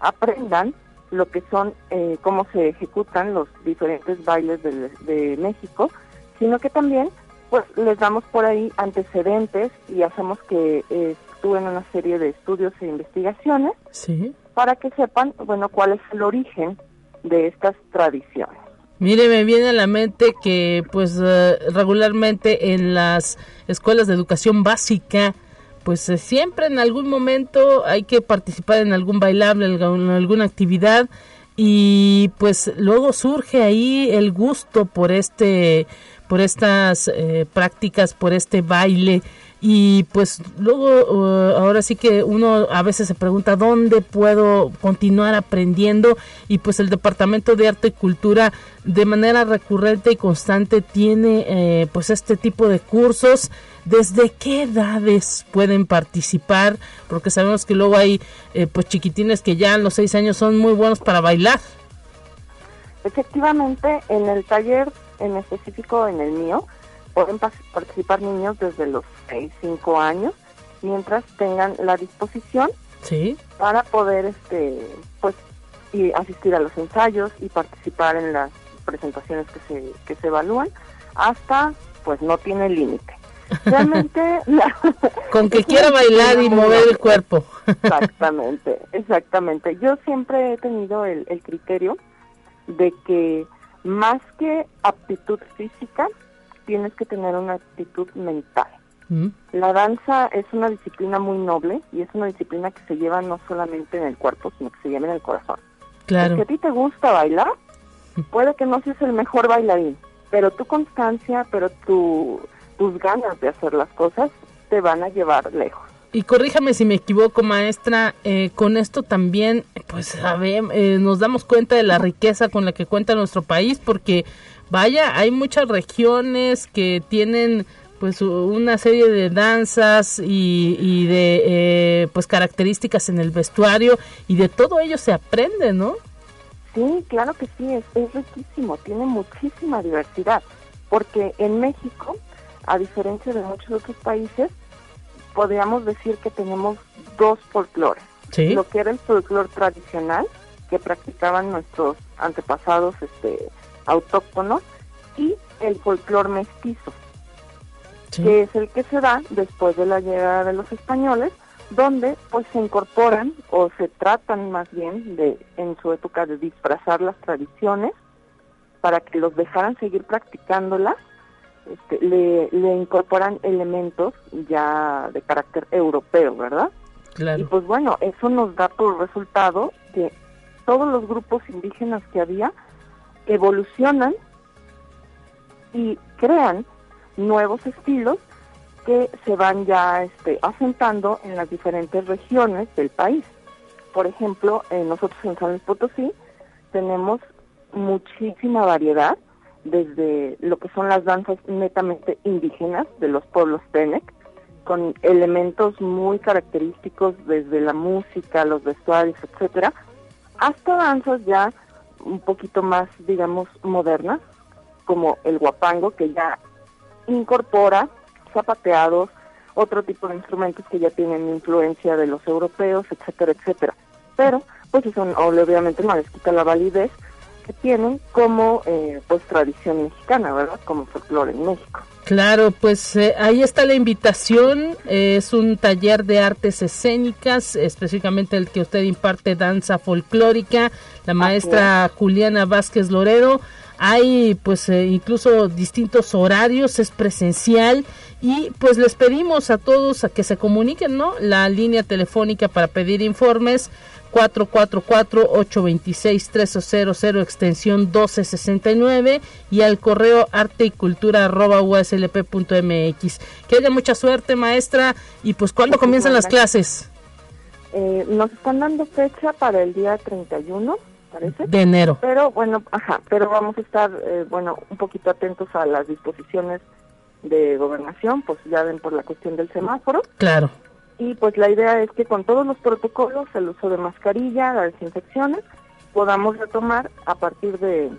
aprendan lo que son, eh, cómo se ejecutan los diferentes bailes de, México, sino que también pues les damos por ahí antecedentes y hacemos que eh, en una serie de estudios e investigaciones para que sepan, bueno, cuál es el origen de estas tradiciones. Mire, me viene a la mente que pues eh, regularmente en las escuelas de educación básica pues eh, siempre en algún momento hay que participar en algún bailable, en alguna actividad y pues luego surge ahí el gusto por este por estas eh, prácticas, por este baile y pues luego uh, ahora sí que uno a veces se pregunta dónde puedo continuar aprendiendo y pues el departamento de arte y cultura de manera recurrente y constante tiene eh, pues este tipo de cursos. Desde qué edades pueden participar porque sabemos que luego hay eh, pues chiquitines que ya a los seis años son muy buenos para bailar. Efectivamente en el taller en específico en el mío pueden participar niños desde los 6, 5 años, mientras tengan la disposición ¿Sí? para poder este pues y asistir a los ensayos y participar en las presentaciones que se, que se evalúan, hasta pues no tiene límite. Realmente con que quiera bailar y mover el cuerpo. exactamente, exactamente. Yo siempre he tenido el, el criterio de que más que aptitud física, tienes que tener una actitud mental. Mm. La danza es una disciplina muy noble y es una disciplina que se lleva no solamente en el cuerpo, sino que se lleva en el corazón. Claro. Si a ti te gusta bailar, puede que no seas el mejor bailarín, pero tu constancia, pero tu, tus ganas de hacer las cosas te van a llevar lejos. Y corríjame si me equivoco, maestra, eh, con esto también, pues, a eh, nos damos cuenta de la riqueza con la que cuenta nuestro país, porque vaya, hay muchas regiones que tienen pues una serie de danzas y, de eh, pues características en el vestuario y de todo ello se aprende, ¿no? Sí, claro que sí, es, es riquísimo, tiene muchísima diversidad, porque en México, a diferencia de muchos otros países, podríamos decir que tenemos dos folclores. Lo que era el folclore tradicional, que practicaban nuestros antepasados este, autóctonos y el folclor mestizo, que es el que se da después de la llegada de los españoles, donde pues se incorporan o se tratan más bien de en su época de disfrazar las tradiciones para que los dejaran seguir practicándolas, este, le, le incorporan elementos ya de carácter europeo, ¿verdad? Claro. Y pues bueno, eso nos da por resultado que todos los grupos indígenas que había evolucionan y crean nuevos estilos que se van ya este, asentando en las diferentes regiones del país. Por ejemplo, nosotros en San Luis Potosí tenemos muchísima variedad, desde lo que son las danzas netamente indígenas de los pueblos Tenec, con elementos muy característicos desde la música, los vestuarios, etcétera, hasta danzas ya un poquito más, digamos, modernas, como el guapango, que ya incorpora zapateados, otro tipo de instrumentos que ya tienen influencia de los europeos, etcétera, etcétera. Pero, pues eso obviamente no les quita la validez que tienen como eh, pues tradición mexicana, ¿verdad? Como folclore en México. Claro, pues eh, ahí está la invitación. es un taller de artes escénicas, específicamente el que usted imparte danza folclórica, la maestra Juliana Vázquez Loredo. Hay pues eh, incluso distintos horarios, es presencial y pues les pedimos a todos a que se comuniquen, ¿no? La línea telefónica para pedir informes 444-826-300 extensión 1269 y al correo arte y cultura arroba uslp.mx. Que haya mucha suerte, maestra. Y pues, ¿cuándo comienzan las clases? Eh, nos están dando fecha para el día 31, parece. De enero. Pero bueno, ajá, pero vamos a estar, eh, bueno, un poquito atentos a las disposiciones de gobernación, pues ya ven por la cuestión del semáforo. Claro y pues la idea es que con todos los protocolos, el uso de mascarilla, las desinfecciones, podamos retomar a partir de,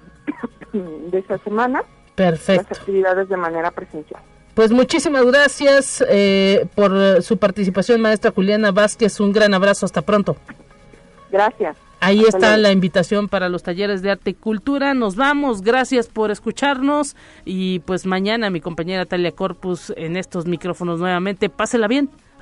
de esa semana Perfecto. las actividades de manera presencial. Pues muchísimas gracias eh, por su participación, maestra Juliana Vázquez. Un gran abrazo, hasta pronto. Gracias. Ahí está la invitación para los talleres de arte y cultura. Nos vamos, gracias por escucharnos y pues mañana mi compañera Talia Corpus en estos micrófonos nuevamente. Pásela bien.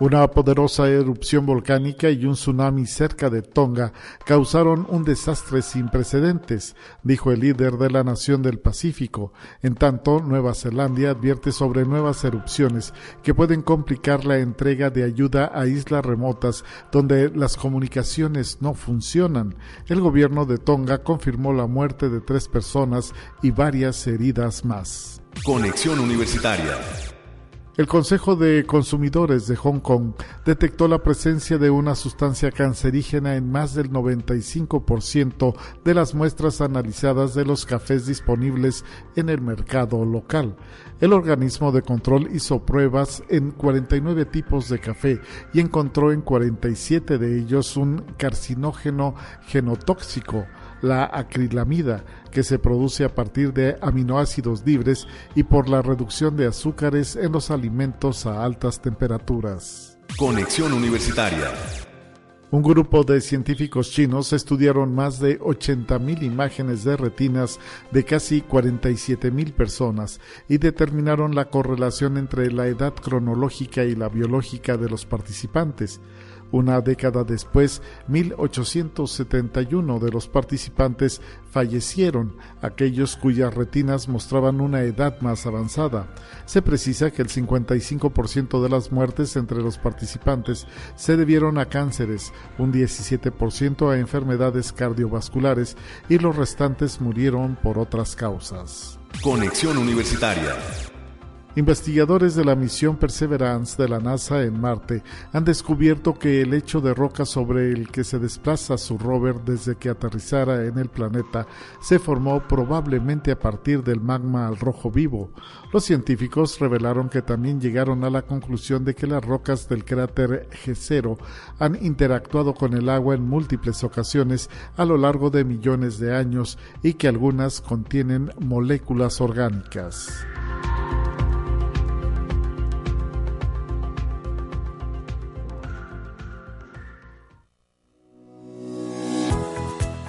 Una poderosa erupción volcánica y un tsunami cerca de Tonga causaron un desastre sin precedentes, dijo el líder de la nación del Pacífico. En tanto, Nueva Zelanda advierte sobre nuevas erupciones que pueden complicar la entrega de ayuda a islas remotas donde las comunicaciones no funcionan. El gobierno de Tonga confirmó la muerte de tres personas y varias heridas más. Conexión Universitaria el Consejo de Consumidores de Hong Kong detectó la presencia de una sustancia cancerígena en más del 95% de las muestras analizadas de los cafés disponibles en el mercado local. El organismo de control hizo pruebas en 49 tipos de café y encontró en 47 de ellos un carcinógeno genotóxico la acrilamida, que se produce a partir de aminoácidos libres y por la reducción de azúcares en los alimentos a altas temperaturas. Conexión Universitaria. Un grupo de científicos chinos estudiaron más de 80.000 imágenes de retinas de casi 47.000 personas y determinaron la correlación entre la edad cronológica y la biológica de los participantes. Una década después, 1871 de los participantes fallecieron, aquellos cuyas retinas mostraban una edad más avanzada. Se precisa que el 55% de las muertes entre los participantes se debieron a cánceres, un 17% a enfermedades cardiovasculares y los restantes murieron por otras causas. Conexión Universitaria Investigadores de la misión Perseverance de la NASA en Marte han descubierto que el hecho de roca sobre el que se desplaza su rover desde que aterrizara en el planeta se formó probablemente a partir del magma al rojo vivo. Los científicos revelaron que también llegaron a la conclusión de que las rocas del cráter G0 han interactuado con el agua en múltiples ocasiones a lo largo de millones de años y que algunas contienen moléculas orgánicas.